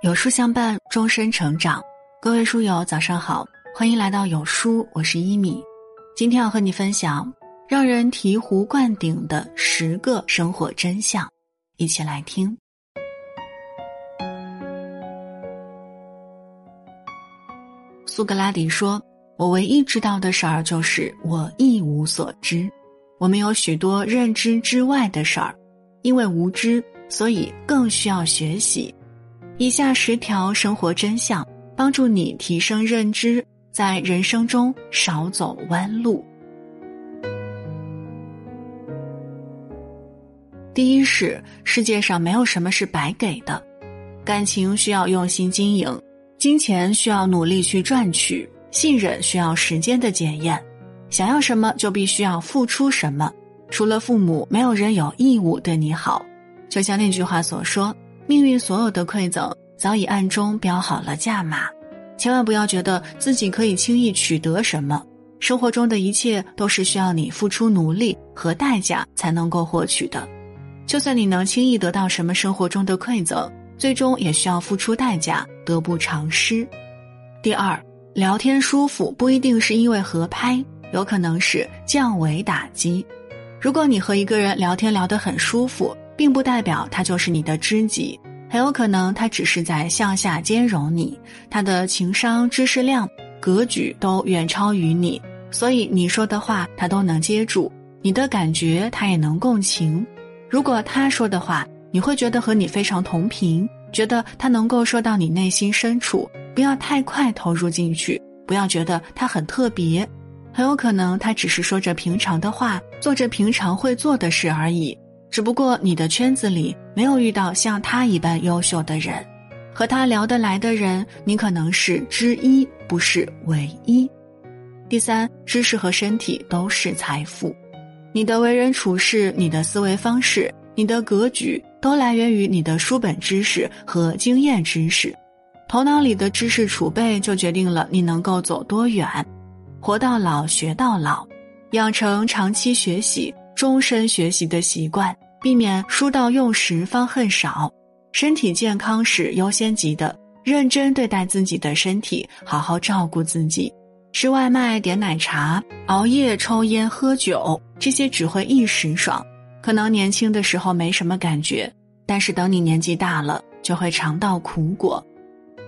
有书相伴，终身成长。各位书友，早上好，欢迎来到有书，我是一米。今天要和你分享让人醍醐灌顶的十个生活真相，一起来听。苏格拉底说：“我唯一知道的事儿就是我一无所知。我们有许多认知之外的事儿，因为无知，所以更需要学习。”以下十条生活真相，帮助你提升认知，在人生中少走弯路。第一是，世界上没有什么是白给的，感情需要用心经营，金钱需要努力去赚取，信任需要时间的检验，想要什么就必须要付出什么。除了父母，没有人有义务对你好。就像那句话所说。命运所有的馈赠早已暗中标好了价码，千万不要觉得自己可以轻易取得什么。生活中的一切都是需要你付出努力和代价才能够获取的。就算你能轻易得到什么生活中的馈赠，最终也需要付出代价，得不偿失。第二，聊天舒服不一定是因为合拍，有可能是降维打击。如果你和一个人聊天聊得很舒服。并不代表他就是你的知己，很有可能他只是在向下兼容你，他的情商、知识量、格局都远超于你，所以你说的话他都能接住，你的感觉他也能共情。如果他说的话你会觉得和你非常同频，觉得他能够说到你内心深处，不要太快投入进去，不要觉得他很特别，很有可能他只是说着平常的话，做着平常会做的事而已。只不过你的圈子里没有遇到像他一般优秀的人，和他聊得来的人，你可能是之一，不是唯一。第三，知识和身体都是财富，你的为人处事、你的思维方式、你的格局，都来源于你的书本知识和经验知识。头脑里的知识储备，就决定了你能够走多远。活到老，学到老，养成长期学习。终身学习的习惯，避免书到用时方恨少。身体健康是优先级的，认真对待自己的身体，好好照顾自己。吃外卖、点奶茶、熬夜、抽烟、喝酒，这些只会一时爽，可能年轻的时候没什么感觉，但是等你年纪大了，就会尝到苦果。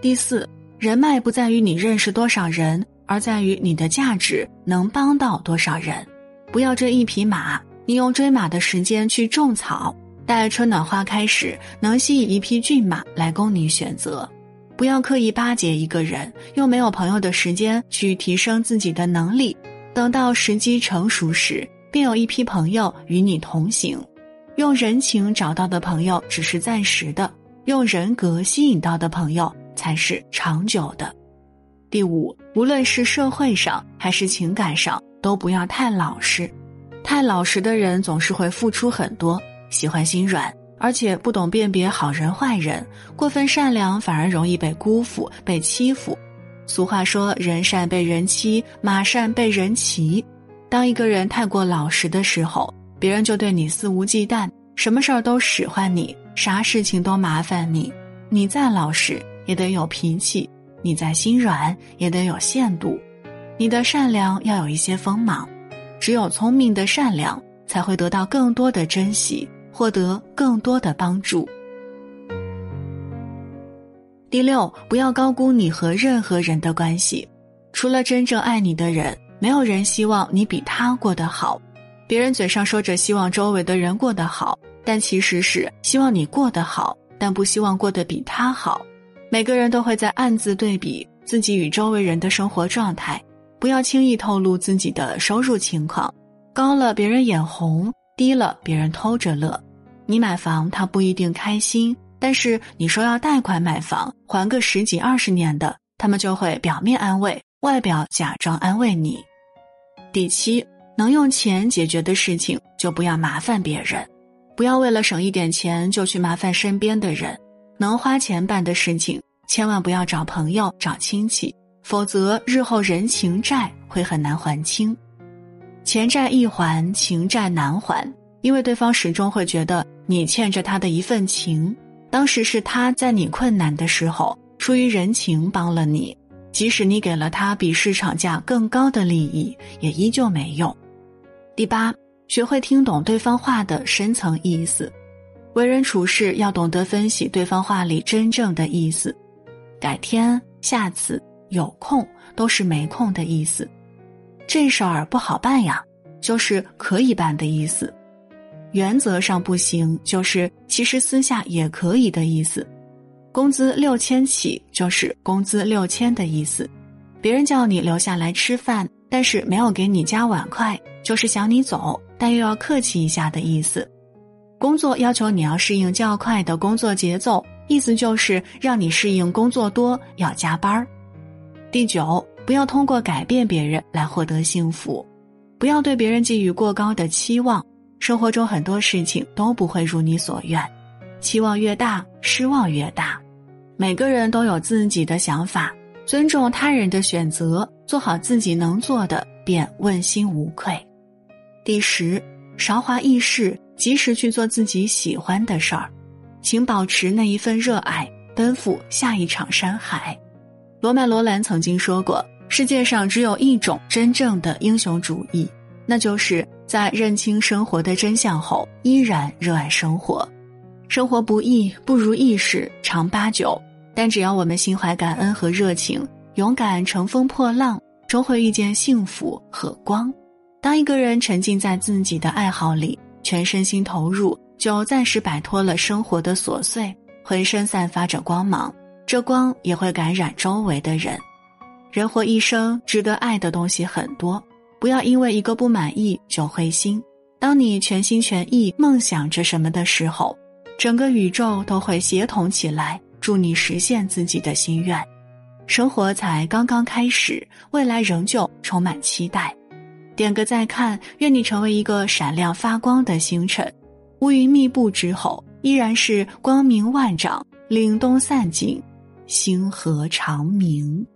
第四，人脉不在于你认识多少人，而在于你的价值能帮到多少人。不要这一匹马。你用追马的时间去种草，待春暖花开时，能吸引一匹骏马来供你选择。不要刻意巴结一个人，用没有朋友的时间去提升自己的能力。等到时机成熟时，便有一批朋友与你同行。用人情找到的朋友只是暂时的，用人格吸引到的朋友才是长久的。第五，无论是社会上还是情感上，都不要太老实。太老实的人总是会付出很多，喜欢心软，而且不懂辨别好人坏人。过分善良反而容易被辜负、被欺负。俗话说：“人善被人欺，马善被人骑。”当一个人太过老实的时候，别人就对你肆无忌惮，什么事儿都使唤你，啥事情都麻烦你。你再老实也得有脾气，你再心软也得有限度，你的善良要有一些锋芒。只有聪明的善良，才会得到更多的珍惜，获得更多的帮助。第六，不要高估你和任何人的关系。除了真正爱你的人，没有人希望你比他过得好。别人嘴上说着希望周围的人过得好，但其实是希望你过得好，但不希望过得比他好。每个人都会在暗自对比自己与周围人的生活状态。不要轻易透露自己的收入情况，高了别人眼红，低了别人偷着乐。你买房他不一定开心，但是你说要贷款买房，还个十几二十年的，他们就会表面安慰，外表假装安慰你。第七，能用钱解决的事情就不要麻烦别人，不要为了省一点钱就去麻烦身边的人。能花钱办的事情，千万不要找朋友找亲戚。否则，日后人情债会很难还清，钱债易还，情债难还，因为对方始终会觉得你欠着他的一份情。当时是他在你困难的时候出于人情帮了你，即使你给了他比市场价更高的利益，也依旧没用。第八，学会听懂对方话的深层意思，为人处事要懂得分析对方话里真正的意思。改天、下次、有空都是没空的意思，这事儿不好办呀，就是可以办的意思。原则上不行，就是其实私下也可以的意思。工资六千起，就是工资六千的意思。别人叫你留下来吃饭，但是没有给你加碗筷，就是想你走，但又要客气一下的意思。工作要求你要适应较快的工作节奏，意思就是让你适应工作多要加班儿。第九，不要通过改变别人来获得幸福，不要对别人寄予过高的期望。生活中很多事情都不会如你所愿，期望越大，失望越大。每个人都有自己的想法，尊重他人的选择，做好自己能做的，便问心无愧。第十，韶华易逝，及时去做自己喜欢的事儿，请保持那一份热爱，奔赴下一场山海。罗曼·罗兰曾经说过：“世界上只有一种真正的英雄主义。”那就是在认清生活的真相后，依然热爱生活。生活不易，不如意事常八九，但只要我们心怀感恩和热情，勇敢乘风破浪，终会遇见幸福和光。当一个人沉浸在自己的爱好里，全身心投入，就暂时摆脱了生活的琐碎，浑身散发着光芒，这光也会感染周围的人。人活一生，值得爱的东西很多。不要因为一个不满意就灰心。当你全心全意梦想着什么的时候，整个宇宙都会协同起来，助你实现自己的心愿。生活才刚刚开始，未来仍旧充满期待。点个再看，愿你成为一个闪亮发光的星辰。乌云密布之后，依然是光明万丈，凛冬散尽，星河长明。